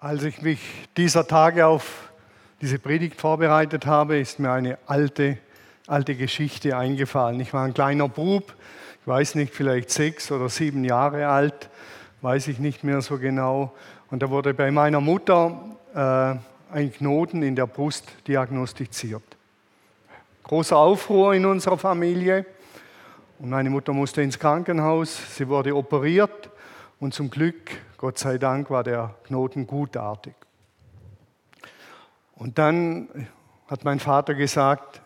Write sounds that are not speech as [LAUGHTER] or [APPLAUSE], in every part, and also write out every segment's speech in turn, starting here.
Als ich mich dieser Tage auf diese Predigt vorbereitet habe, ist mir eine alte, alte Geschichte eingefallen. Ich war ein kleiner Bub, ich weiß nicht, vielleicht sechs oder sieben Jahre alt, weiß ich nicht mehr so genau. Und da wurde bei meiner Mutter äh, ein Knoten in der Brust diagnostiziert. Großer Aufruhr in unserer Familie. Und meine Mutter musste ins Krankenhaus, sie wurde operiert und zum Glück, Gott sei Dank, war der Knoten gutartig. Und dann hat mein Vater gesagt,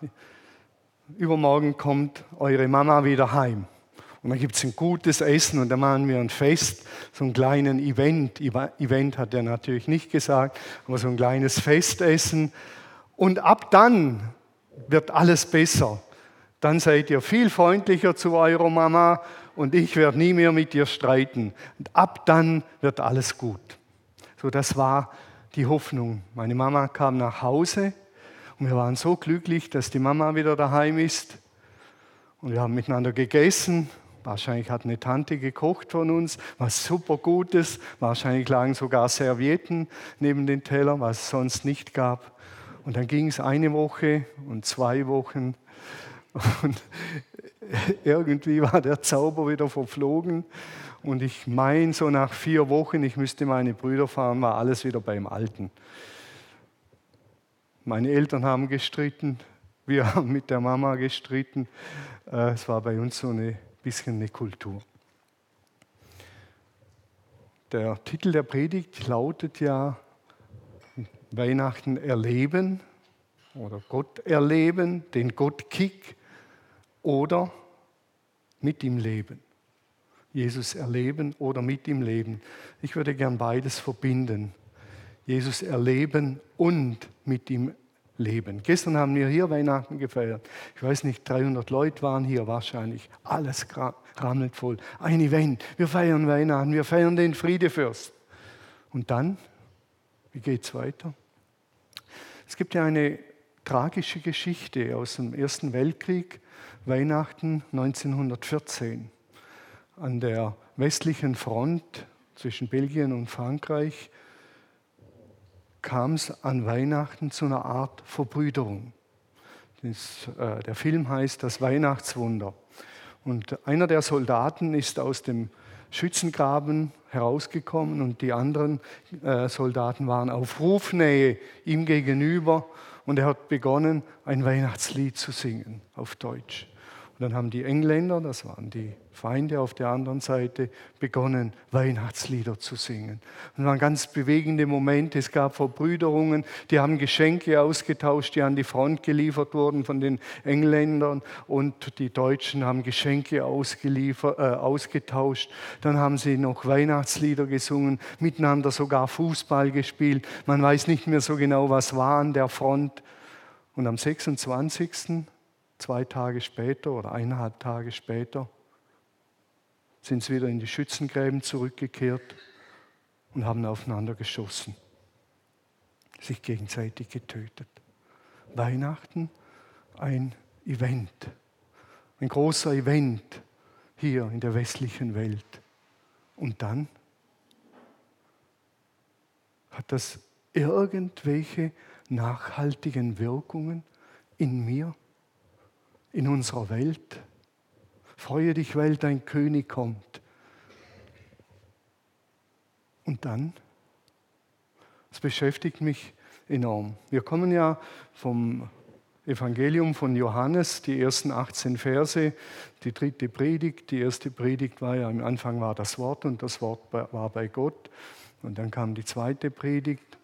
übermorgen kommt eure Mama wieder heim. Und dann gibt es ein gutes Essen und dann machen wir ein Fest, so ein kleines Event. Event hat er natürlich nicht gesagt, aber so ein kleines Festessen. Und ab dann wird alles besser. Dann seid ihr viel freundlicher zu eurer Mama und ich werde nie mehr mit dir streiten. Und ab dann wird alles gut. So, das war die Hoffnung. Meine Mama kam nach Hause und wir waren so glücklich, dass die Mama wieder daheim ist. Und wir haben miteinander gegessen. Wahrscheinlich hat eine Tante gekocht von uns, was super Gutes. Wahrscheinlich lagen sogar Servietten neben den Tellern, was es sonst nicht gab. Und dann ging es eine Woche und zwei Wochen. Und [LAUGHS] irgendwie war der Zauber wieder verflogen. Und ich meine, so nach vier Wochen, ich müsste meine Brüder fahren, war alles wieder beim Alten. Meine Eltern haben gestritten, wir [LAUGHS] haben mit der Mama gestritten. Äh, es war bei uns so ein bisschen eine Kultur. Der Titel der Predigt lautet ja Weihnachten erleben oder Gott erleben, den Gott-Kick oder mit ihm leben. Jesus erleben oder mit ihm leben. Ich würde gern beides verbinden. Jesus erleben und mit ihm leben. Gestern haben wir hier Weihnachten gefeiert. Ich weiß nicht, 300 Leute waren hier wahrscheinlich. Alles rammelt voll. Ein Event. Wir feiern Weihnachten. Wir feiern den Friedefürst. Und dann, wie geht es weiter? Es gibt ja eine tragische Geschichte aus dem Ersten Weltkrieg Weihnachten 1914 an der westlichen Front zwischen Belgien und Frankreich kam es an Weihnachten zu einer Art Verbrüderung. Das, äh, der Film heißt Das Weihnachtswunder. Und einer der Soldaten ist aus dem Schützengraben herausgekommen und die anderen äh, Soldaten waren auf Rufnähe ihm gegenüber und er hat begonnen, ein Weihnachtslied zu singen auf Deutsch. Und dann haben die Engländer, das waren die Feinde auf der anderen Seite, begonnen, Weihnachtslieder zu singen. Und waren ganz bewegende Momente. Es gab Verbrüderungen, die haben Geschenke ausgetauscht, die an die Front geliefert wurden von den Engländern. Und die Deutschen haben Geschenke äh, ausgetauscht. Dann haben sie noch Weihnachtslieder gesungen, miteinander sogar Fußball gespielt. Man weiß nicht mehr so genau, was war an der Front. Und am 26 zwei Tage später oder eineinhalb Tage später sind sie wieder in die Schützengräben zurückgekehrt und haben aufeinander geschossen, sich gegenseitig getötet. Weihnachten ein Event, ein großer Event hier in der westlichen Welt. Und dann hat das irgendwelche nachhaltigen Wirkungen in mir? in unserer Welt. Freue dich, Welt, dein König kommt. Und dann, es beschäftigt mich enorm. Wir kommen ja vom Evangelium von Johannes, die ersten 18 Verse, die dritte Predigt. Die erste Predigt war ja, am Anfang war das Wort und das Wort war bei Gott. Und dann kam die zweite Predigt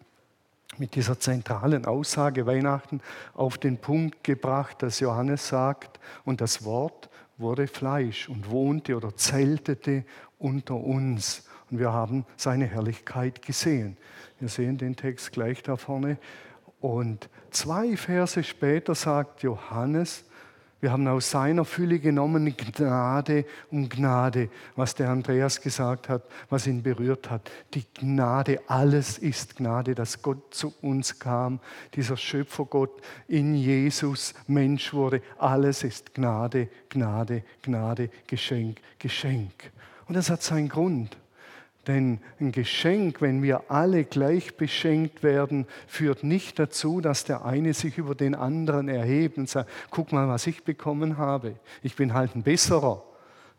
mit dieser zentralen Aussage Weihnachten auf den Punkt gebracht, dass Johannes sagt, und das Wort wurde Fleisch und wohnte oder zeltete unter uns. Und wir haben seine Herrlichkeit gesehen. Wir sehen den Text gleich da vorne. Und zwei Verse später sagt Johannes, wir haben aus seiner Fülle genommen Gnade um Gnade, was der Andreas gesagt hat, was ihn berührt hat. Die Gnade, alles ist Gnade, dass Gott zu uns kam, dieser Schöpfergott in Jesus Mensch wurde. Alles ist Gnade, Gnade, Gnade, Geschenk, Geschenk. Und das hat seinen Grund. Denn ein Geschenk, wenn wir alle gleich beschenkt werden, führt nicht dazu, dass der eine sich über den anderen erhebt und sagt, guck mal, was ich bekommen habe. Ich bin halt ein besserer.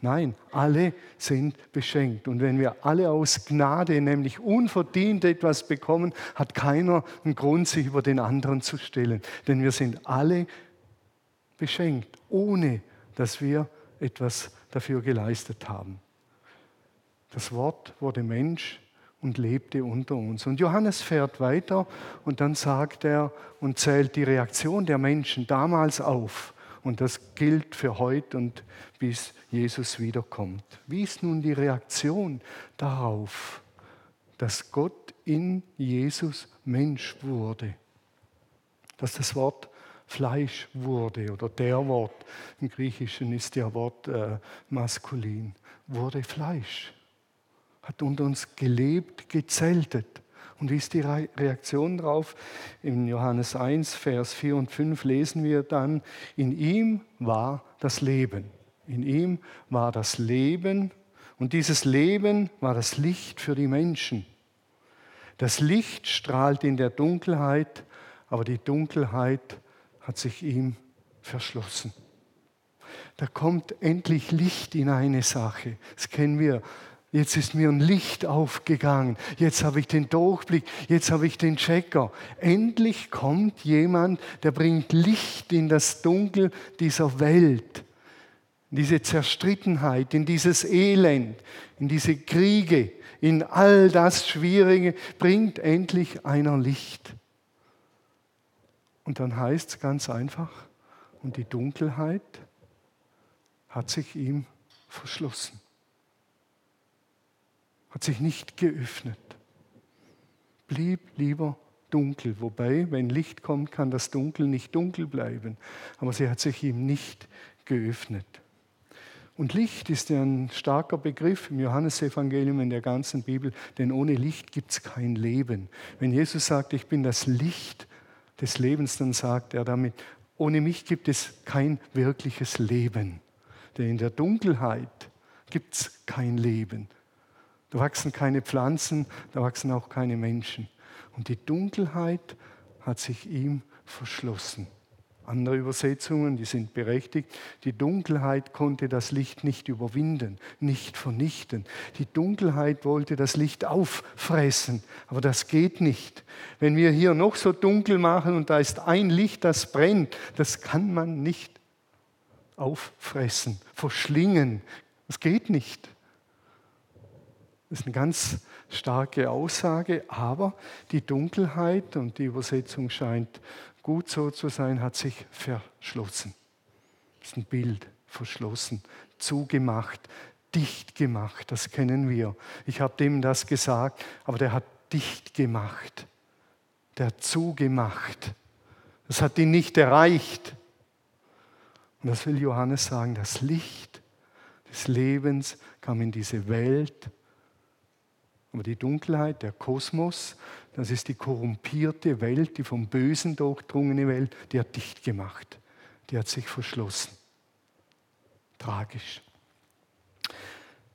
Nein, alle sind beschenkt. Und wenn wir alle aus Gnade, nämlich unverdient etwas bekommen, hat keiner einen Grund, sich über den anderen zu stellen. Denn wir sind alle beschenkt, ohne dass wir etwas dafür geleistet haben. Das Wort wurde Mensch und lebte unter uns. Und Johannes fährt weiter und dann sagt er und zählt die Reaktion der Menschen damals auf. Und das gilt für heute und bis Jesus wiederkommt. Wie ist nun die Reaktion darauf, dass Gott in Jesus Mensch wurde? Dass das Wort Fleisch wurde oder der Wort, im Griechischen ist der Wort äh, maskulin, wurde Fleisch, hat unter uns gelebt, gezeltet. Und wie ist die Reaktion darauf? In Johannes 1, Vers 4 und 5 lesen wir dann, in ihm war das Leben. In ihm war das Leben und dieses Leben war das Licht für die Menschen. Das Licht strahlt in der Dunkelheit, aber die Dunkelheit hat sich ihm verschlossen. Da kommt endlich Licht in eine Sache. Das kennen wir. Jetzt ist mir ein Licht aufgegangen. Jetzt habe ich den Durchblick. Jetzt habe ich den Checker. Endlich kommt jemand, der bringt Licht in das Dunkel dieser Welt. In diese Zerstrittenheit, in dieses Elend, in diese Kriege, in all das Schwierige bringt endlich einer Licht. Und dann heißt es ganz einfach, und die Dunkelheit hat sich ihm verschlossen hat sich nicht geöffnet, blieb lieber dunkel. Wobei, wenn Licht kommt, kann das Dunkel nicht dunkel bleiben. Aber sie hat sich ihm nicht geöffnet. Und Licht ist ja ein starker Begriff im Johannesevangelium, in der ganzen Bibel, denn ohne Licht gibt es kein Leben. Wenn Jesus sagt, ich bin das Licht des Lebens, dann sagt er damit, ohne mich gibt es kein wirkliches Leben. Denn in der Dunkelheit gibt es kein Leben. Da wachsen keine Pflanzen, da wachsen auch keine Menschen. Und die Dunkelheit hat sich ihm verschlossen. Andere Übersetzungen, die sind berechtigt. Die Dunkelheit konnte das Licht nicht überwinden, nicht vernichten. Die Dunkelheit wollte das Licht auffressen, aber das geht nicht. Wenn wir hier noch so dunkel machen und da ist ein Licht, das brennt, das kann man nicht auffressen, verschlingen. Das geht nicht. Das ist eine ganz starke Aussage, aber die Dunkelheit, und die Übersetzung scheint gut so zu sein, hat sich verschlossen. Das ist ein Bild, verschlossen, zugemacht, dicht gemacht, das kennen wir. Ich habe dem das gesagt, aber der hat dicht gemacht, der hat zugemacht. Das hat ihn nicht erreicht. Und das will Johannes sagen, das Licht des Lebens kam in diese Welt aber die Dunkelheit, der Kosmos, das ist die korrumpierte Welt, die vom Bösen durchdrungene Welt, die hat dicht gemacht. Die hat sich verschlossen. Tragisch.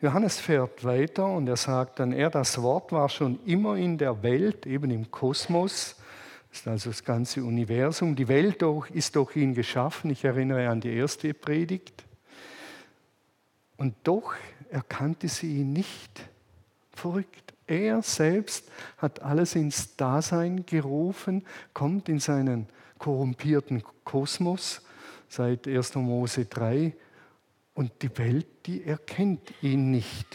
Johannes fährt weiter und er sagt dann, er, das Wort war schon immer in der Welt, eben im Kosmos. Das ist also das ganze Universum. Die Welt ist durch ihn geschaffen. Ich erinnere an die erste Predigt. Und doch erkannte sie ihn nicht. Verrückt. Er selbst hat alles ins Dasein gerufen, kommt in seinen korrumpierten Kosmos seit 1. Mose 3 und die Welt, die erkennt ihn nicht.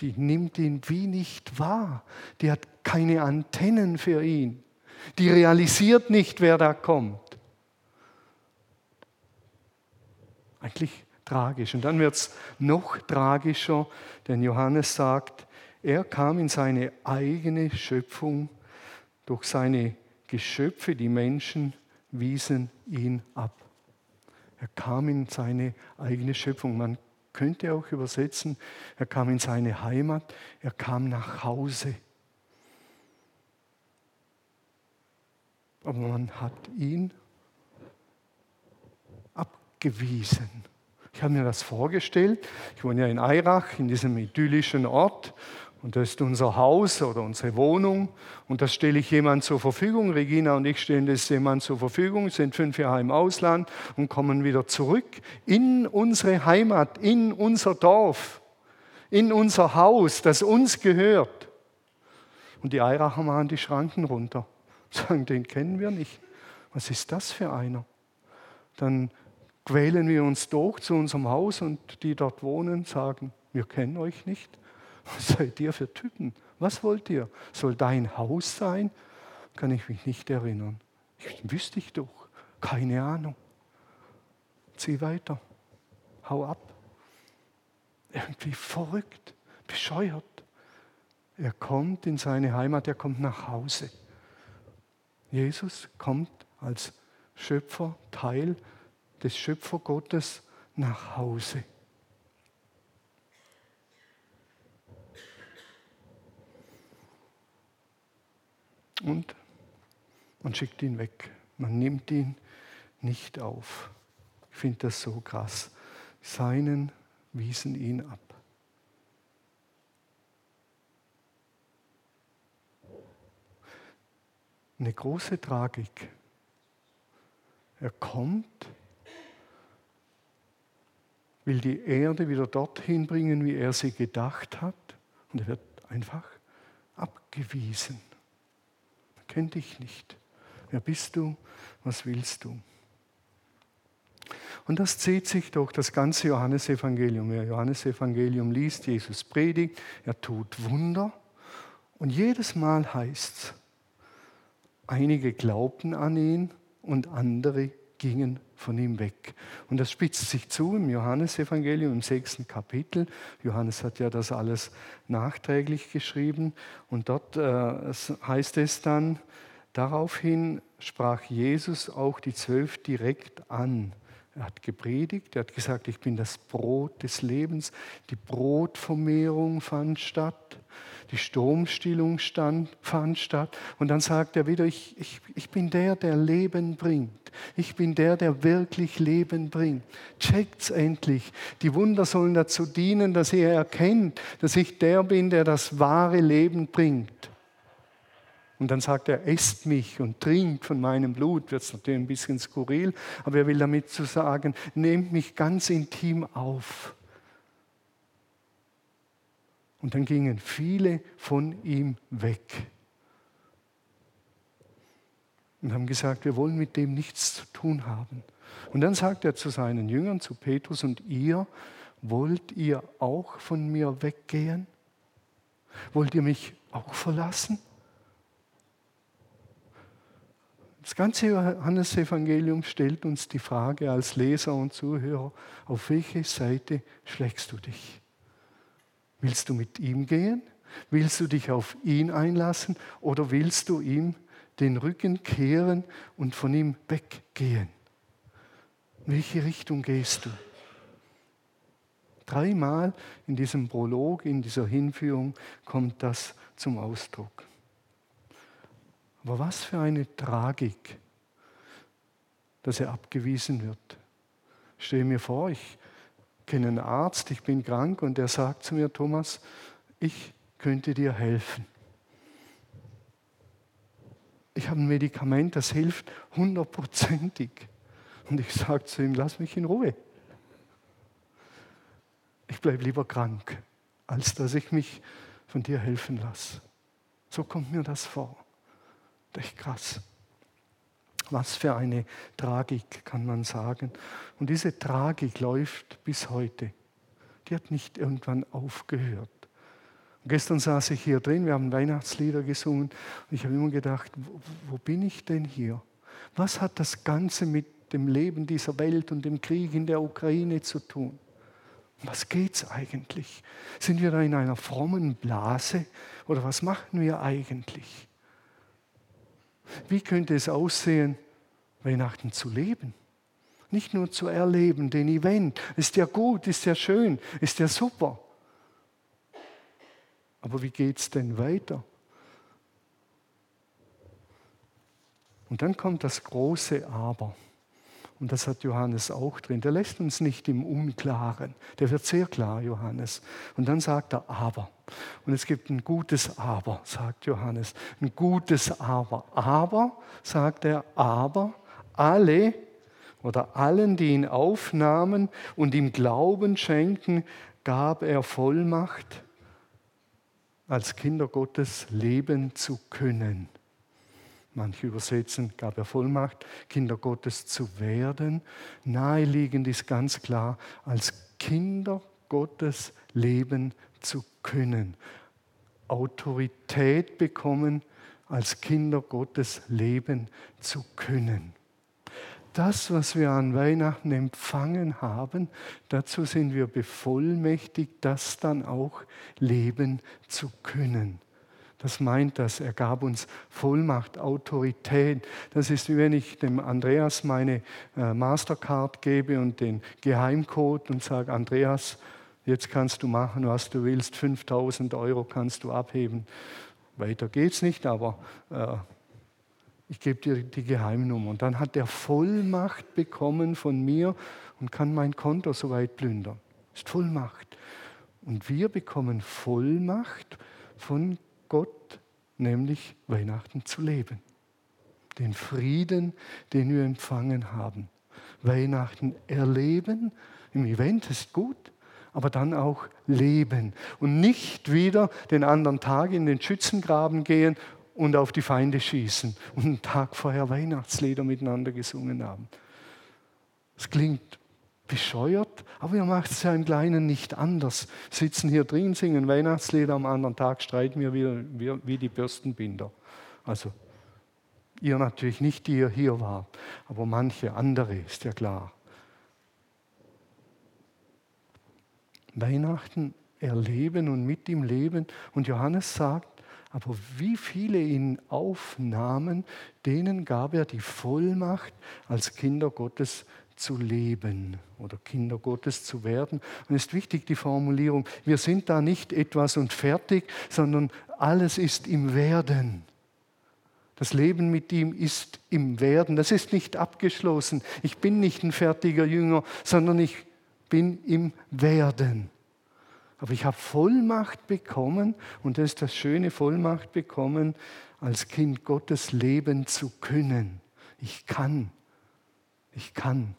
Die nimmt ihn wie nicht wahr. Die hat keine Antennen für ihn. Die realisiert nicht, wer da kommt. Eigentlich tragisch. Und dann wird es noch tragischer, denn Johannes sagt, er kam in seine eigene Schöpfung. Durch seine Geschöpfe, die Menschen, wiesen ihn ab. Er kam in seine eigene Schöpfung. Man könnte auch übersetzen, er kam in seine Heimat, er kam nach Hause. Aber man hat ihn abgewiesen. Ich habe mir das vorgestellt. Ich wohne ja in Eirach, in diesem idyllischen Ort. Und das ist unser Haus oder unsere Wohnung. Und das stelle ich jemand zur Verfügung. Regina und ich stellen das jemand zur Verfügung, sind fünf Jahre im Ausland und kommen wieder zurück in unsere Heimat, in unser Dorf, in unser Haus, das uns gehört. Und die Eiracher machen die Schranken runter. [LAUGHS] Sagen, den kennen wir nicht. Was ist das für einer? Dann quälen wir uns durch zu unserem Haus und die dort wohnen sagen, wir kennen euch nicht. Was seid ihr für Typen? Was wollt ihr? Soll dein Haus sein? Kann ich mich nicht erinnern. Ich, wüsste ich doch. Keine Ahnung. Zieh weiter. Hau ab. Irgendwie verrückt, bescheuert. Er kommt in seine Heimat, er kommt nach Hause. Jesus kommt als Schöpfer, Teil des Schöpfergottes nach Hause. Und man schickt ihn weg. Man nimmt ihn nicht auf. Ich finde das so krass. Seinen wiesen ihn ab. Eine große Tragik. Er kommt, will die Erde wieder dorthin bringen, wie er sie gedacht hat, und er wird einfach abgewiesen kenne dich nicht. Wer bist du? Was willst du? Und das zieht sich durch das ganze Johannesevangelium. Wer Johannesevangelium liest, Jesus predigt, er tut Wunder. Und jedes Mal heißt es, einige glaubten an ihn und andere gingen von ihm weg. Und das spitzt sich zu im Johannesevangelium im sechsten Kapitel. Johannes hat ja das alles nachträglich geschrieben. Und dort äh, heißt es dann, daraufhin sprach Jesus auch die Zwölf direkt an. Er hat gepredigt, er hat gesagt, ich bin das Brot des Lebens. Die Brotvermehrung fand statt, die Stromstillung stand, fand statt. Und dann sagt er wieder, ich, ich, ich bin der, der Leben bringt. Ich bin der, der wirklich Leben bringt. Checkt's endlich. Die Wunder sollen dazu dienen, dass ihr erkennt, dass ich der bin, der das wahre Leben bringt. Und dann sagt er, esst mich und trinkt von meinem Blut. Wird es natürlich ein bisschen skurril, aber er will damit zu sagen, nehmt mich ganz intim auf. Und dann gingen viele von ihm weg und haben gesagt, wir wollen mit dem nichts zu tun haben. Und dann sagt er zu seinen Jüngern, zu Petrus und ihr, wollt ihr auch von mir weggehen? Wollt ihr mich auch verlassen? Das ganze Johannesevangelium stellt uns die Frage als Leser und Zuhörer, auf welche Seite schlägst du dich? Willst du mit ihm gehen? Willst du dich auf ihn einlassen oder willst du ihm den Rücken kehren und von ihm weggehen? In welche Richtung gehst du? Dreimal in diesem Prolog, in dieser Hinführung kommt das zum Ausdruck. Aber was für eine Tragik, dass er abgewiesen wird. Ich stelle mir vor, ich kenne einen Arzt, ich bin krank und der sagt zu mir, Thomas, ich könnte dir helfen. Ich habe ein Medikament, das hilft hundertprozentig. Und ich sage zu ihm, lass mich in Ruhe. Ich bleibe lieber krank, als dass ich mich von dir helfen lasse. So kommt mir das vor. Echt krass. Was für eine Tragik, kann man sagen. Und diese Tragik läuft bis heute. Die hat nicht irgendwann aufgehört. Und gestern saß ich hier drin, wir haben Weihnachtslieder gesungen und ich habe immer gedacht, wo, wo bin ich denn hier? Was hat das Ganze mit dem Leben dieser Welt und dem Krieg in der Ukraine zu tun? Was geht es eigentlich? Sind wir da in einer frommen Blase oder was machen wir eigentlich? Wie könnte es aussehen, Weihnachten zu leben? Nicht nur zu erleben, den Event. Ist ja gut, ist ja schön, ist ja super. Aber wie geht es denn weiter? Und dann kommt das große Aber. Und das hat Johannes auch drin. Der lässt uns nicht im Unklaren. Der wird sehr klar, Johannes. Und dann sagt er aber. Und es gibt ein gutes Aber, sagt Johannes. Ein gutes Aber. Aber, sagt er, aber alle oder allen, die ihn aufnahmen und ihm Glauben schenken, gab er Vollmacht, als Kinder Gottes leben zu können. Manche übersetzen, gab er Vollmacht, Kinder Gottes zu werden. Naheliegend ist ganz klar, als Kinder Gottes leben zu können. Autorität bekommen, als Kinder Gottes leben zu können das, was wir an Weihnachten empfangen haben, dazu sind wir bevollmächtigt, das dann auch leben zu können. Das meint das. Er gab uns Vollmacht, Autorität. Das ist wie wenn ich dem Andreas meine äh, Mastercard gebe und den Geheimcode und sage, Andreas, jetzt kannst du machen, was du willst. 5000 Euro kannst du abheben. Weiter geht's nicht, aber äh, ich gebe dir die Geheimnummer. Und dann hat er Vollmacht bekommen von mir und kann mein Konto soweit plündern. Ist Vollmacht. Und wir bekommen Vollmacht von Gott, nämlich Weihnachten zu leben. Den Frieden, den wir empfangen haben. Weihnachten erleben, im Event ist gut, aber dann auch leben und nicht wieder den anderen Tag in den Schützengraben gehen und auf die Feinde schießen und einen Tag vorher Weihnachtslieder miteinander gesungen haben. Es klingt bescheuert, aber wir machen es ja im Kleinen nicht anders. Sitzen hier drin, singen Weihnachtslieder, am anderen Tag streiten wir wie, wie die Bürstenbinder. Also ihr natürlich nicht, die ihr hier wart, aber manche andere, ist ja klar. Weihnachten erleben und mit ihm leben. Und Johannes sagt, aber wie viele ihn aufnahmen, denen gab er die Vollmacht, als Kinder Gottes zu leben oder Kinder Gottes zu werden. Und es ist wichtig die Formulierung, wir sind da nicht etwas und fertig, sondern alles ist im Werden. Das Leben mit ihm ist im Werden. Das ist nicht abgeschlossen. Ich bin nicht ein fertiger Jünger, sondern ich bin im Werden. Aber ich habe Vollmacht bekommen, und das ist das schöne Vollmacht bekommen, als Kind Gottes leben zu können. Ich kann. Ich kann.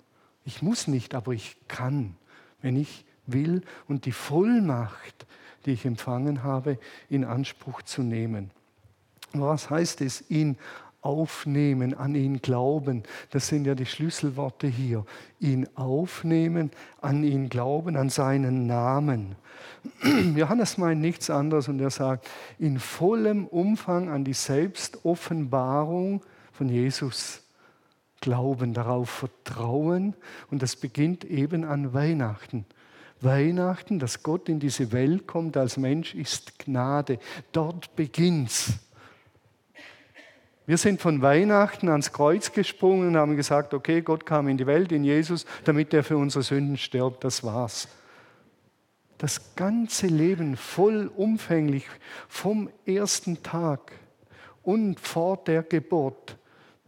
Ich muss nicht, aber ich kann, wenn ich will und die Vollmacht, die ich empfangen habe, in Anspruch zu nehmen. Was heißt es, ihn aufnehmen, an ihn glauben. Das sind ja die Schlüsselworte hier. Ihn aufnehmen, an ihn glauben, an seinen Namen. [CLEARS THROAT] Johannes meint nichts anderes und er sagt, in vollem Umfang an die Selbstoffenbarung von Jesus glauben, darauf vertrauen. Und das beginnt eben an Weihnachten. Weihnachten, dass Gott in diese Welt kommt als Mensch, ist Gnade. Dort beginnt's. Wir sind von Weihnachten ans Kreuz gesprungen und haben gesagt, okay, Gott kam in die Welt, in Jesus, damit er für unsere Sünden stirbt. Das war's. Das ganze Leben vollumfänglich vom ersten Tag und vor der Geburt,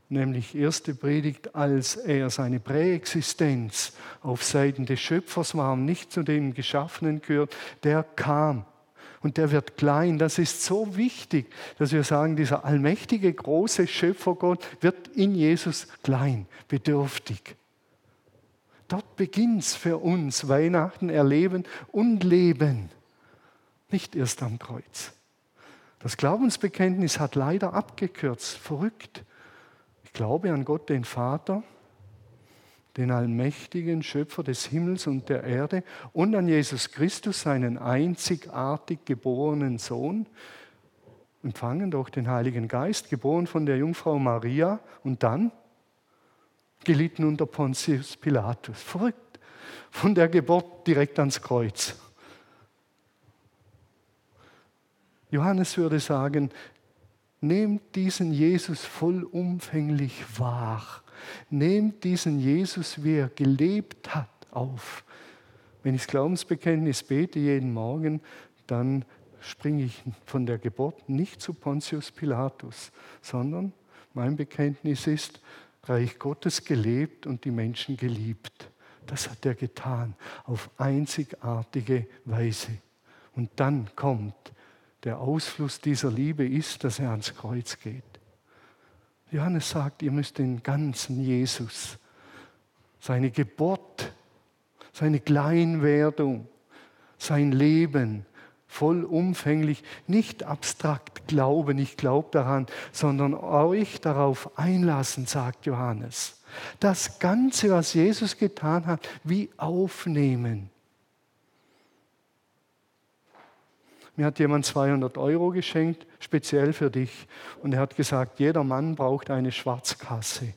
nämlich erste Predigt, als er seine Präexistenz auf Seiten des Schöpfers war, nicht zu den Geschaffenen gehört, der kam und der wird klein. Das ist so wichtig, dass wir sagen, dieser allmächtige, große Schöpfergott wird in Jesus klein, bedürftig. Dort beginnt es für uns, Weihnachten erleben und leben, nicht erst am Kreuz. Das Glaubensbekenntnis hat leider abgekürzt, verrückt. Ich glaube an Gott, den Vater, den allmächtigen Schöpfer des Himmels und der Erde und an Jesus Christus, seinen einzigartig geborenen Sohn, empfangen durch den Heiligen Geist, geboren von der Jungfrau Maria und dann gelitten unter Pontius Pilatus. Verrückt. Von der Geburt direkt ans Kreuz. Johannes würde sagen, nehmt diesen Jesus vollumfänglich wahr Nehmt diesen Jesus, wie er gelebt hat, auf. Wenn ich das Glaubensbekenntnis bete jeden Morgen, dann springe ich von der Geburt nicht zu Pontius Pilatus, sondern mein Bekenntnis ist, Reich Gottes gelebt und die Menschen geliebt. Das hat er getan auf einzigartige Weise. Und dann kommt der Ausfluss dieser Liebe ist, dass er ans Kreuz geht. Johannes sagt, ihr müsst den ganzen Jesus, seine Geburt, seine Kleinwerdung, sein Leben vollumfänglich, nicht abstrakt glauben, ich glaube daran, sondern euch darauf einlassen, sagt Johannes. Das Ganze, was Jesus getan hat, wie aufnehmen. Mir hat jemand 200 Euro geschenkt, speziell für dich. Und er hat gesagt, jeder Mann braucht eine Schwarzkasse.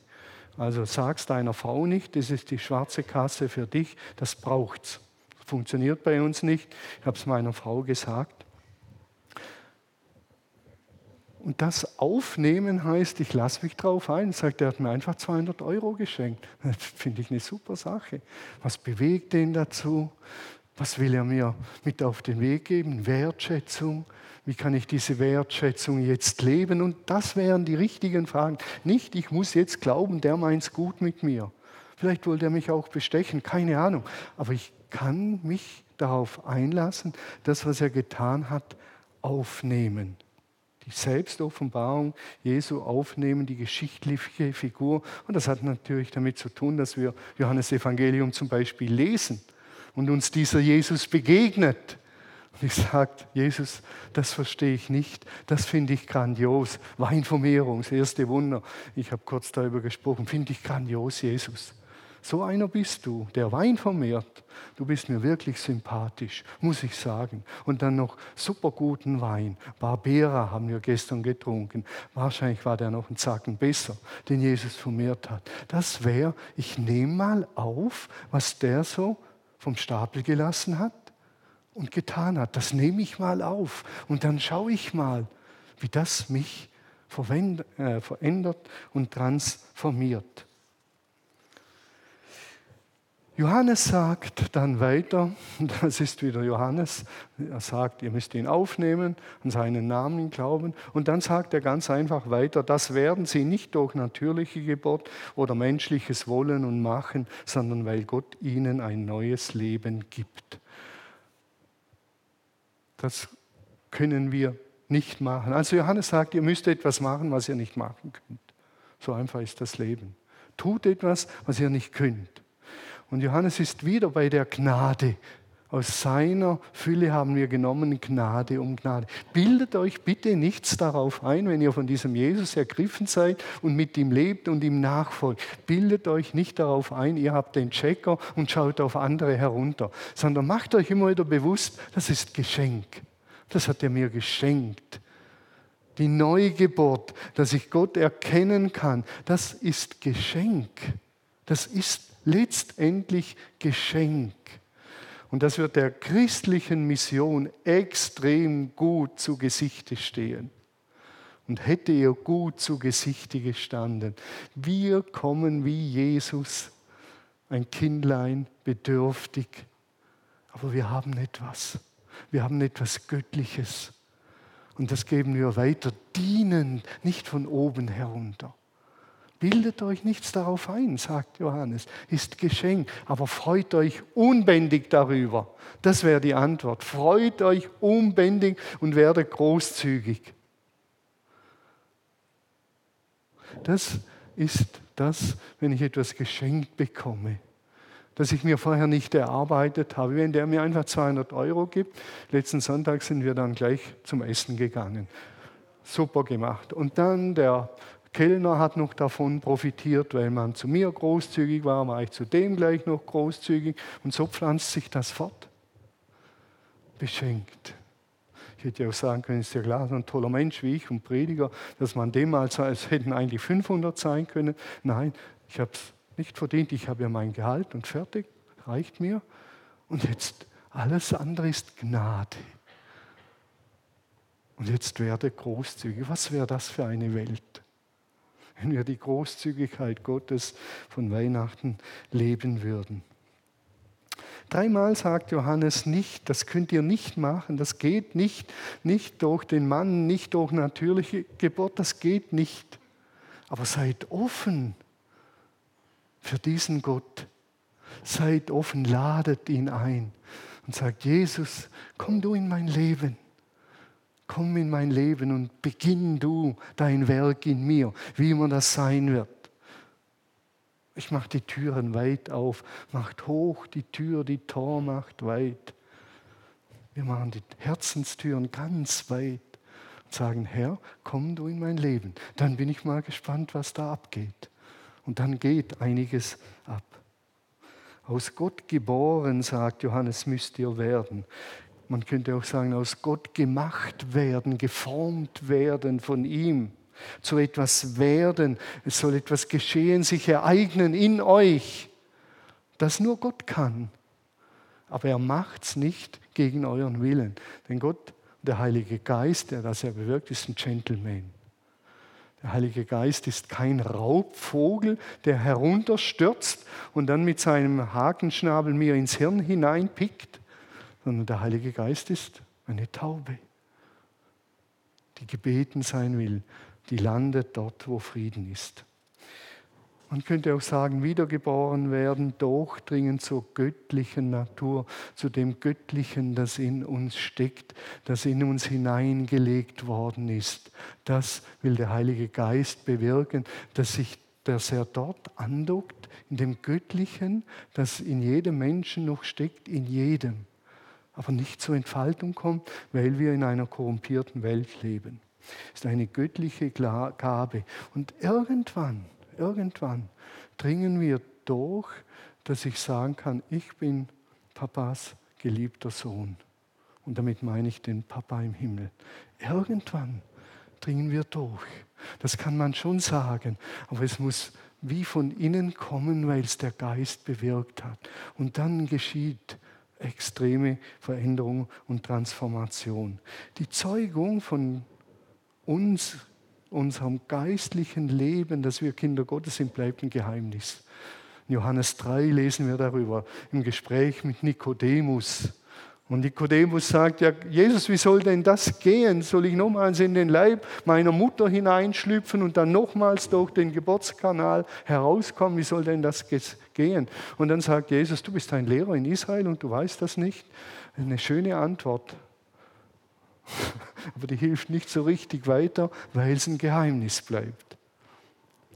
Also sag's deiner Frau nicht, das ist die schwarze Kasse für dich, das braucht's. Funktioniert bei uns nicht. Ich habe es meiner Frau gesagt. Und das Aufnehmen heißt, ich lasse mich drauf ein. Sagt, er hat mir einfach 200 Euro geschenkt. Das [LAUGHS] finde ich eine super Sache. Was bewegt ihn dazu? Was will er mir mit auf den Weg geben? Wertschätzung. Wie kann ich diese Wertschätzung jetzt leben? Und das wären die richtigen Fragen. Nicht, ich muss jetzt glauben, der meint es gut mit mir. Vielleicht wollte er mich auch bestechen, keine Ahnung. Aber ich kann mich darauf einlassen, das, was er getan hat, aufnehmen. Die Selbstoffenbarung Jesu aufnehmen, die geschichtliche Figur. Und das hat natürlich damit zu tun, dass wir Johannes Evangelium zum Beispiel lesen und uns dieser Jesus begegnet. Und ich sage, Jesus, das verstehe ich nicht, das finde ich grandios. Weinvermehrung, das erste Wunder. Ich habe kurz darüber gesprochen, finde ich grandios, Jesus. So einer bist du, der Wein vermehrt. Du bist mir wirklich sympathisch, muss ich sagen. Und dann noch super guten Wein. Barbera haben wir gestern getrunken. Wahrscheinlich war der noch einen Zacken besser, den Jesus vermehrt hat. Das wäre, ich nehme mal auf, was der so vom Stapel gelassen hat und getan hat. Das nehme ich mal auf und dann schaue ich mal, wie das mich äh, verändert und transformiert. Johannes sagt dann weiter, [LAUGHS] das ist wieder Johannes, er sagt, ihr müsst ihn aufnehmen, an seinen Namen glauben. Und dann sagt er ganz einfach weiter, das werden sie nicht durch natürliche Geburt oder menschliches Wollen und Machen, sondern weil Gott ihnen ein neues Leben gibt. Das können wir nicht machen. Also Johannes sagt, ihr müsst etwas machen, was ihr nicht machen könnt. So einfach ist das Leben. Tut etwas, was ihr nicht könnt. Und Johannes ist wieder bei der Gnade. Aus seiner Fülle haben wir genommen Gnade um Gnade. Bildet euch bitte nichts darauf ein, wenn ihr von diesem Jesus ergriffen seid und mit ihm lebt und ihm nachfolgt. Bildet euch nicht darauf ein, ihr habt den Checker und schaut auf andere herunter, sondern macht euch immer wieder bewusst, das ist Geschenk. Das hat er mir geschenkt. Die Neugeburt, dass ich Gott erkennen kann, das ist Geschenk. Das ist letztendlich Geschenk. Und das wird der christlichen Mission extrem gut zu Gesichte stehen. Und hätte ihr gut zu Gesichte gestanden. Wir kommen wie Jesus, ein Kindlein, bedürftig. Aber wir haben etwas. Wir haben etwas Göttliches. Und das geben wir weiter, dienen, nicht von oben herunter. Bildet euch nichts darauf ein, sagt Johannes, ist Geschenk, aber freut euch unbändig darüber. Das wäre die Antwort. Freut euch unbändig und werdet großzügig. Das ist das, wenn ich etwas geschenkt bekomme, das ich mir vorher nicht erarbeitet habe. Wenn der mir einfach 200 Euro gibt, letzten Sonntag sind wir dann gleich zum Essen gegangen. Super gemacht. Und dann der Kellner hat noch davon profitiert, weil man zu mir großzügig war, war ich zu dem gleich noch großzügig und so pflanzt sich das fort. Beschenkt. Ich hätte ja auch sagen können, ist ja klar, so ein toller Mensch wie ich und Prediger, dass man dem mal so, es hätten eigentlich 500 sein können. Nein, ich habe es nicht verdient, ich habe ja mein Gehalt und fertig, reicht mir. Und jetzt alles andere ist Gnade. Und jetzt werde großzügig. Was wäre das für eine Welt? Wenn wir die Großzügigkeit Gottes von Weihnachten leben würden. Dreimal sagt Johannes nicht, das könnt ihr nicht machen, das geht nicht, nicht durch den Mann, nicht durch natürliche Geburt, das geht nicht. Aber seid offen für diesen Gott. Seid offen, ladet ihn ein und sagt, Jesus, komm du in mein Leben. Komm in mein Leben und beginn du dein Werk in mir, wie immer das sein wird. Ich mache die Türen weit auf, macht hoch die Tür, die Tor macht weit. Wir machen die Herzenstüren ganz weit und sagen, Herr, komm du in mein Leben. Dann bin ich mal gespannt, was da abgeht. Und dann geht einiges ab. Aus Gott geboren, sagt Johannes, müsst ihr werden. Man könnte auch sagen, aus Gott gemacht werden, geformt werden von ihm. Zu etwas werden. Es soll etwas geschehen, sich ereignen in euch, das nur Gott kann. Aber er macht es nicht gegen euren Willen. Denn Gott, der Heilige Geist, der das ja bewirkt, ist ein Gentleman. Der Heilige Geist ist kein Raubvogel, der herunterstürzt und dann mit seinem Hakenschnabel mir ins Hirn hineinpickt, sondern der Heilige Geist ist eine Taube, die gebeten sein will, die landet dort, wo Frieden ist. Man könnte auch sagen, wiedergeboren werden, durchdringen zur göttlichen Natur, zu dem Göttlichen, das in uns steckt, das in uns hineingelegt worden ist. Das will der Heilige Geist bewirken, dass, sich, dass er dort andockt, in dem Göttlichen, das in jedem Menschen noch steckt, in jedem, aber nicht zur Entfaltung kommt, weil wir in einer korrumpierten Welt leben. Es ist eine göttliche Gabe. Und irgendwann, irgendwann dringen wir durch, dass ich sagen kann, ich bin Papas geliebter Sohn. Und damit meine ich den Papa im Himmel. Irgendwann dringen wir durch. Das kann man schon sagen, aber es muss wie von innen kommen, weil es der Geist bewirkt hat. Und dann geschieht extreme Veränderung und Transformation. Die Zeugung von uns unserem geistlichen Leben, dass wir Kinder Gottes sind, bleibt ein Geheimnis. In Johannes 3 lesen wir darüber im Gespräch mit Nikodemus. Und Nikodemus sagt, ja, Jesus, wie soll denn das gehen? Soll ich nochmals in den Leib meiner Mutter hineinschlüpfen und dann nochmals durch den Geburtskanal herauskommen? Wie soll denn das gehen? Und dann sagt Jesus, du bist ein Lehrer in Israel und du weißt das nicht. Eine schöne Antwort. [LAUGHS] Aber die hilft nicht so richtig weiter, weil es ein Geheimnis bleibt.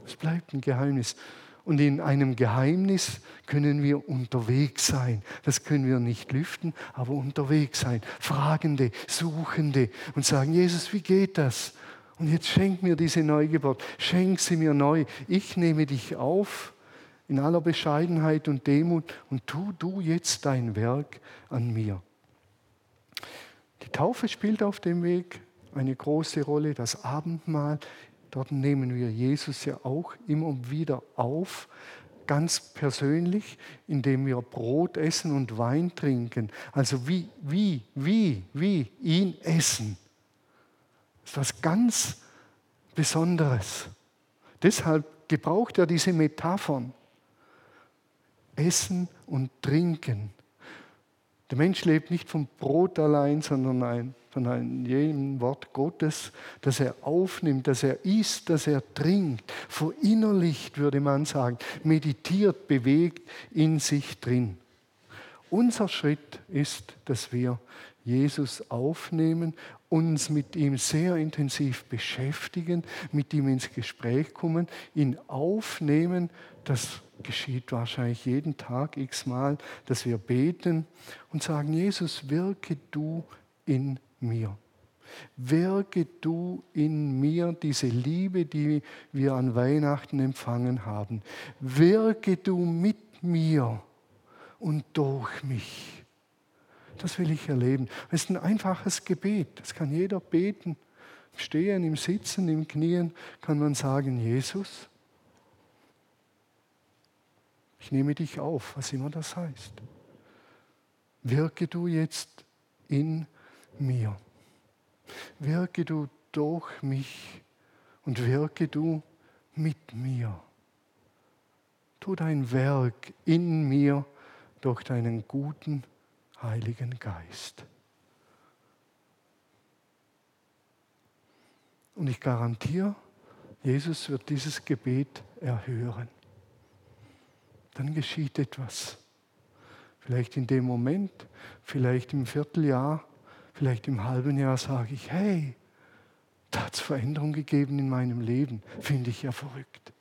Es bleibt ein Geheimnis. Und in einem Geheimnis können wir unterwegs sein. Das können wir nicht lüften, aber unterwegs sein. Fragende, Suchende und sagen, Jesus, wie geht das? Und jetzt schenk mir diese Neugeburt. Schenk sie mir neu. Ich nehme dich auf in aller Bescheidenheit und Demut und tu du jetzt dein Werk an mir. Die Taufe spielt auf dem Weg eine große Rolle, das Abendmahl. Dort nehmen wir Jesus ja auch immer wieder auf, ganz persönlich, indem wir Brot essen und Wein trinken. Also wie, wie, wie, wie ihn essen. Das ist was ganz Besonderes. Deshalb gebraucht er diese Metaphern. Essen und trinken. Der Mensch lebt nicht vom Brot allein, sondern von jedem Wort Gottes, das er aufnimmt, das er isst, das er trinkt, verinnerlicht, würde man sagen, meditiert, bewegt in sich drin. Unser Schritt ist, dass wir Jesus aufnehmen, uns mit ihm sehr intensiv beschäftigen, mit ihm ins Gespräch kommen, ihn aufnehmen. Das geschieht wahrscheinlich jeden Tag x-mal, dass wir beten und sagen, Jesus, wirke du in mir. Wirke du in mir diese Liebe, die wir an Weihnachten empfangen haben. Wirke du mit mir und durch mich. Das will ich erleben. Es ist ein einfaches Gebet. Das kann jeder beten. Im Stehen, im Sitzen, im Knien kann man sagen, Jesus, ich nehme dich auf, was immer das heißt. Wirke du jetzt in mir. Wirke du durch mich und wirke du mit mir. Tu dein Werk in mir durch deinen guten Heiligen Geist. Und ich garantiere, Jesus wird dieses Gebet erhören. dann geschieht etwas. Vielleicht in dem Moment, vielleicht im Vierteljahr, vielleicht im halben Jahr sage ich, hey, da hat es Veränderung gegeben in meinem Leben. Finde ich ja verrückt.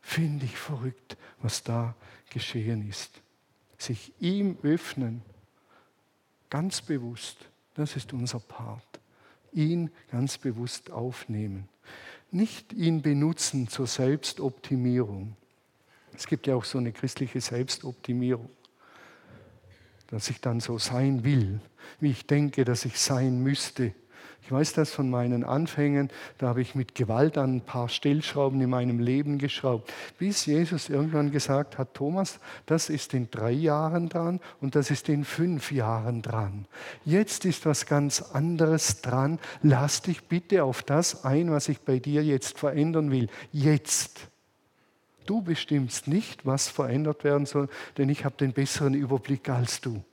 Finde ich verrückt, was da geschehen ist. Sich ihm öffnen, ganz bewusst, das ist unser Part. Ihn ganz bewusst aufnehmen. Nicht ihn benutzen zur Selbstoptimierung. Es gibt ja auch so eine christliche Selbstoptimierung, dass ich dann so sein will, wie ich denke, dass ich sein müsste. Ich weiß das von meinen Anfängen, da habe ich mit Gewalt an ein paar Stellschrauben in meinem Leben geschraubt, bis Jesus irgendwann gesagt hat, Thomas, das ist in drei Jahren dran und das ist in fünf Jahren dran. Jetzt ist was ganz anderes dran. Lass dich bitte auf das ein, was ich bei dir jetzt verändern will. Jetzt. Du bestimmst nicht, was verändert werden soll, denn ich habe den besseren Überblick als du.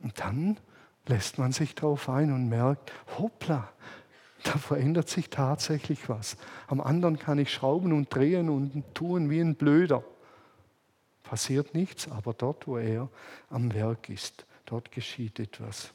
Und dann lässt man sich darauf ein und merkt, hoppla, da verändert sich tatsächlich was. Am anderen kann ich schrauben und drehen und tun wie ein Blöder. Passiert nichts, aber dort, wo er am Werk ist, dort geschieht etwas.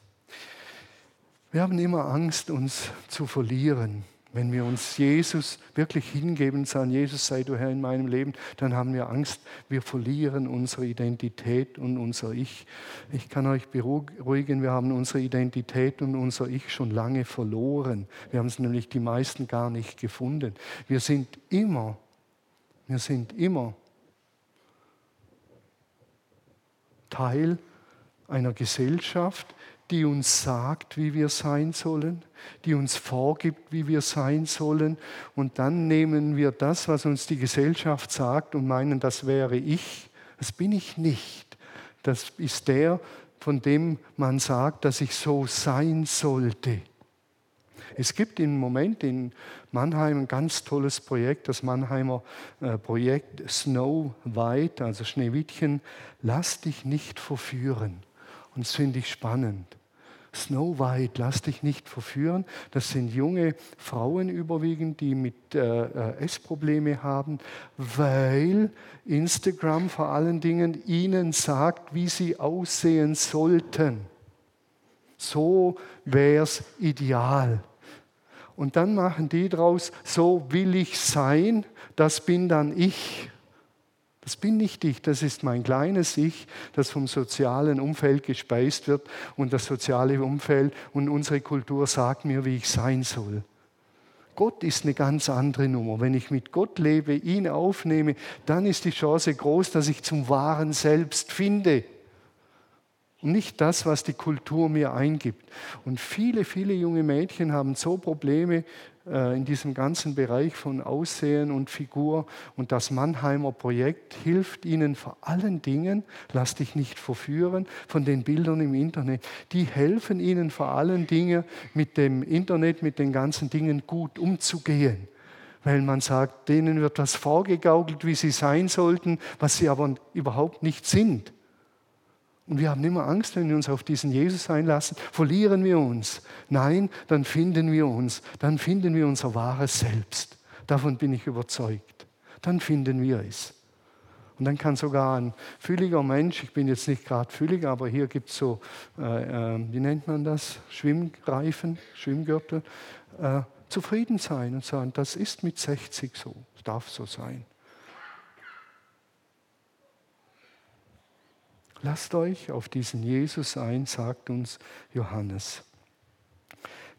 Wir haben immer Angst, uns zu verlieren. Wenn wir uns Jesus wirklich hingeben und sagen, Jesus sei du Herr in meinem Leben, dann haben wir Angst, wir verlieren unsere Identität und unser Ich. Ich kann euch beruhigen, wir haben unsere Identität und unser Ich schon lange verloren. Wir haben es nämlich die meisten gar nicht gefunden. Wir sind immer, wir sind immer Teil einer Gesellschaft, die uns sagt, wie wir sein sollen, die uns vorgibt, wie wir sein sollen. Und dann nehmen wir das, was uns die Gesellschaft sagt und meinen, das wäre ich. Das bin ich nicht. Das ist der, von dem man sagt, dass ich so sein sollte. Es gibt im Moment in Mannheim ein ganz tolles Projekt, das Mannheimer äh, Projekt Snow White, also Schneewittchen. Lass dich nicht verführen. Und das finde ich spannend. Snow White, lass dich nicht verführen. Das sind junge Frauen überwiegend, die mit äh, äh, Essprobleme haben, weil Instagram vor allen Dingen ihnen sagt, wie sie aussehen sollten. So wäre es ideal. Und dann machen die daraus, so will ich sein, das bin dann ich. Das bin nicht ich, das ist mein kleines Ich, das vom sozialen Umfeld gespeist wird und das soziale Umfeld und unsere Kultur sagt mir, wie ich sein soll. Gott ist eine ganz andere Nummer. Wenn ich mit Gott lebe, ihn aufnehme, dann ist die Chance groß, dass ich zum wahren Selbst finde. Und nicht das, was die Kultur mir eingibt. Und viele, viele junge Mädchen haben so Probleme in diesem ganzen Bereich von Aussehen und Figur. Und das Mannheimer Projekt hilft ihnen vor allen Dingen, lass dich nicht verführen von den Bildern im Internet, die helfen ihnen vor allen Dingen mit dem Internet, mit den ganzen Dingen gut umzugehen. Weil man sagt, denen wird das vorgegaukelt, wie sie sein sollten, was sie aber überhaupt nicht sind. Und wir haben immer Angst, wenn wir uns auf diesen Jesus einlassen, verlieren wir uns. Nein, dann finden wir uns, dann finden wir unser wahres Selbst. Davon bin ich überzeugt. Dann finden wir es. Und dann kann sogar ein fülliger Mensch, ich bin jetzt nicht gerade füllig, aber hier gibt es so, äh, äh, wie nennt man das, Schwimmreifen, Schwimmgürtel, äh, zufrieden sein und sagen, das ist mit 60 so, es darf so sein. Lasst euch auf diesen Jesus ein, sagt uns Johannes.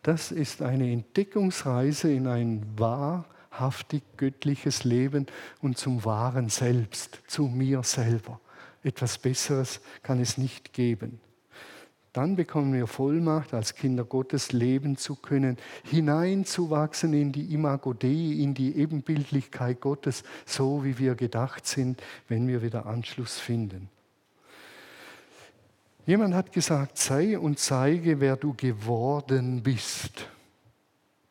Das ist eine Entdeckungsreise in ein wahrhaftig göttliches Leben und zum wahren Selbst, zu mir selber. Etwas Besseres kann es nicht geben. Dann bekommen wir Vollmacht, als Kinder Gottes leben zu können, hineinzuwachsen in die Imago Dei, in die Ebenbildlichkeit Gottes, so wie wir gedacht sind, wenn wir wieder Anschluss finden. Jemand hat gesagt, sei und zeige, wer du geworden bist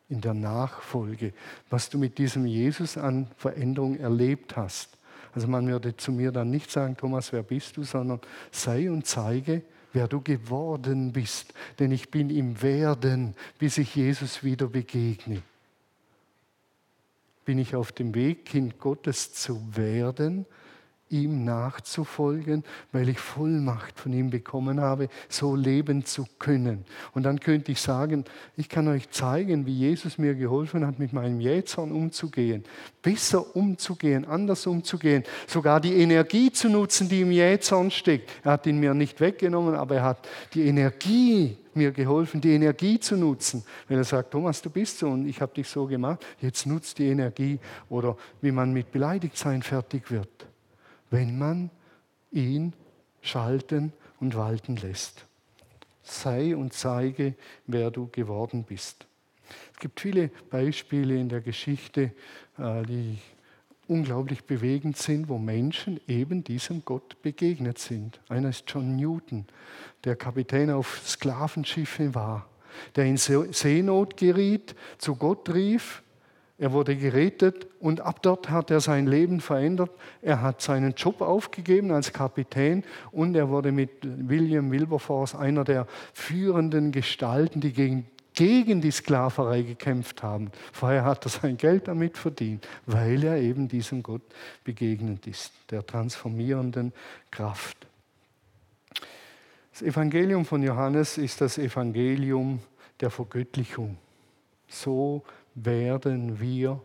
in der Nachfolge, was du mit diesem Jesus an Veränderung erlebt hast. Also man würde zu mir dann nicht sagen, Thomas, wer bist du, sondern sei und zeige, wer du geworden bist. Denn ich bin im Werden, bis ich Jesus wieder begegne. Bin ich auf dem Weg, Kind Gottes zu werden? Ihm nachzufolgen, weil ich Vollmacht von ihm bekommen habe, so leben zu können. Und dann könnte ich sagen, ich kann euch zeigen, wie Jesus mir geholfen hat, mit meinem Jähzorn umzugehen, besser umzugehen, anders umzugehen, sogar die Energie zu nutzen, die im Jähzorn steckt. Er hat ihn mir nicht weggenommen, aber er hat die Energie mir geholfen, die Energie zu nutzen. Wenn er sagt, Thomas, du bist so und ich habe dich so gemacht, jetzt nutzt die Energie. Oder wie man mit Beleidigtsein fertig wird wenn man ihn schalten und walten lässt. Sei und zeige, wer du geworden bist. Es gibt viele Beispiele in der Geschichte, äh, die unglaublich bewegend sind, wo Menschen eben diesem Gott begegnet sind. Einer ist John Newton, der Kapitän auf Sklavenschiffen war, der in Seenot geriet, zu Gott rief er wurde gerettet und ab dort hat er sein Leben verändert. Er hat seinen Job aufgegeben als Kapitän und er wurde mit William Wilberforce einer der führenden Gestalten, die gegen, gegen die Sklaverei gekämpft haben. Vorher hat er sein Geld damit verdient, weil er eben diesem Gott begegnet ist, der transformierenden Kraft. Das Evangelium von Johannes ist das Evangelium der Vergöttlichung. So werden wir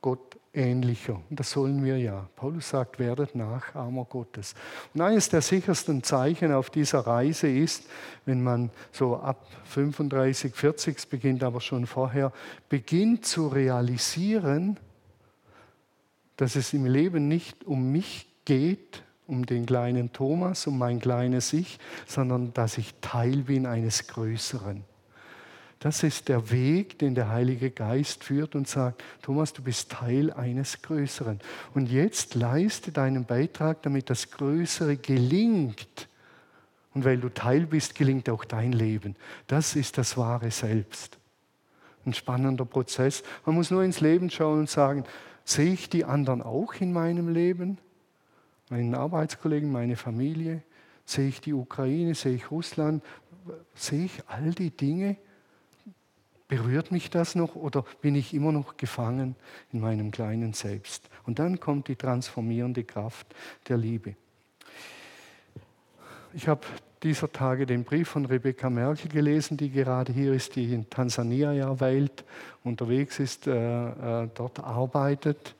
Gott ähnlicher. Und das sollen wir ja. Paulus sagt, werdet Nachahmer Gottes. Und eines der sichersten Zeichen auf dieser Reise ist, wenn man so ab 35, 40 beginnt, aber schon vorher, beginnt zu realisieren, dass es im Leben nicht um mich geht, um den kleinen Thomas, um mein kleines Ich, sondern dass ich Teil bin eines Größeren. Das ist der Weg, den der Heilige Geist führt und sagt, Thomas, du bist Teil eines Größeren. Und jetzt leiste deinen Beitrag, damit das Größere gelingt. Und weil du Teil bist, gelingt auch dein Leben. Das ist das wahre Selbst. Ein spannender Prozess. Man muss nur ins Leben schauen und sagen, sehe ich die anderen auch in meinem Leben? Meinen Arbeitskollegen, meine Familie? Sehe ich die Ukraine? Sehe ich Russland? Sehe ich all die Dinge? Berührt mich das noch oder bin ich immer noch gefangen in meinem kleinen Selbst? Und dann kommt die transformierende Kraft der Liebe. Ich habe dieser Tage den Brief von Rebecca Merkel gelesen, die gerade hier ist, die in Tansania ja weilt, unterwegs ist, äh, äh, dort arbeitet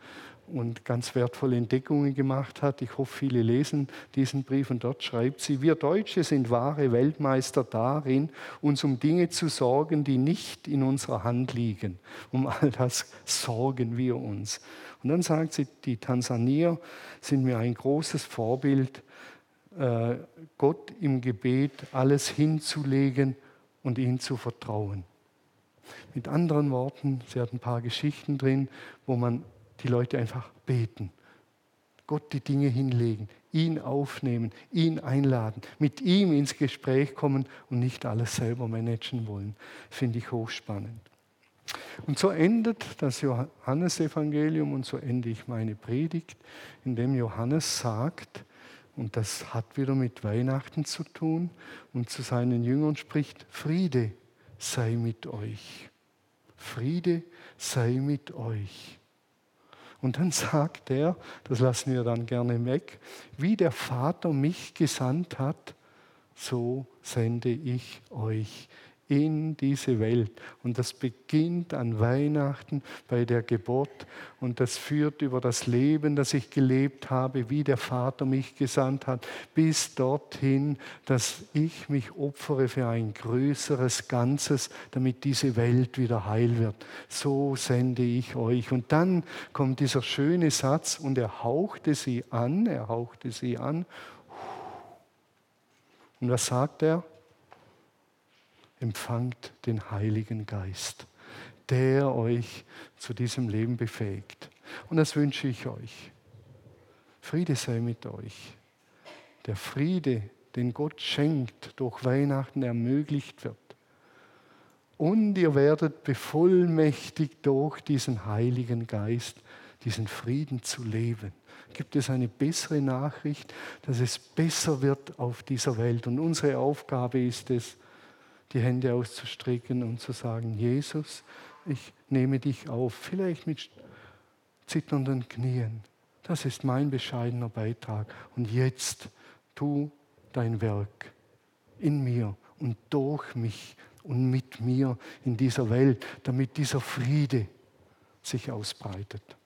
und ganz wertvolle Entdeckungen gemacht hat. Ich hoffe, viele lesen diesen Brief und dort schreibt sie, wir Deutsche sind wahre Weltmeister darin, uns um Dinge zu sorgen, die nicht in unserer Hand liegen. Um all das sorgen wir uns. Und dann sagt sie, die Tansanier sind mir ein großes Vorbild, äh, Gott im Gebet alles hinzulegen und ihm zu vertrauen. Mit anderen Worten, sie hat ein paar Geschichten drin, wo man die Leute einfach beten. Gott die Dinge hinlegen, ihn aufnehmen, ihn einladen, mit ihm ins Gespräch kommen und nicht alles selber managen wollen. Finde ich hochspannend. Und so endet das Johannesevangelium und so ende ich meine Predigt, indem Johannes sagt, und das hat wieder mit Weihnachten zu tun, und zu seinen Jüngern spricht, Friede sei mit euch. Friede sei mit euch. Und dann sagt er, das lassen wir dann gerne weg, wie der Vater mich gesandt hat, so sende ich euch in diese Welt. Und das beginnt an Weihnachten bei der Geburt und das führt über das Leben, das ich gelebt habe, wie der Vater mich gesandt hat, bis dorthin, dass ich mich opfere für ein größeres Ganzes, damit diese Welt wieder heil wird. So sende ich euch. Und dann kommt dieser schöne Satz und er hauchte sie an, er hauchte sie an. Und was sagt er? Empfangt den Heiligen Geist, der euch zu diesem Leben befähigt. Und das wünsche ich euch. Friede sei mit euch. Der Friede, den Gott schenkt, durch Weihnachten ermöglicht wird. Und ihr werdet bevollmächtigt durch diesen Heiligen Geist, diesen Frieden zu leben. Gibt es eine bessere Nachricht, dass es besser wird auf dieser Welt? Und unsere Aufgabe ist es, die Hände auszustrecken und zu sagen, Jesus, ich nehme dich auf, vielleicht mit zitternden Knien. Das ist mein bescheidener Beitrag. Und jetzt tu dein Werk in mir und durch mich und mit mir in dieser Welt, damit dieser Friede sich ausbreitet.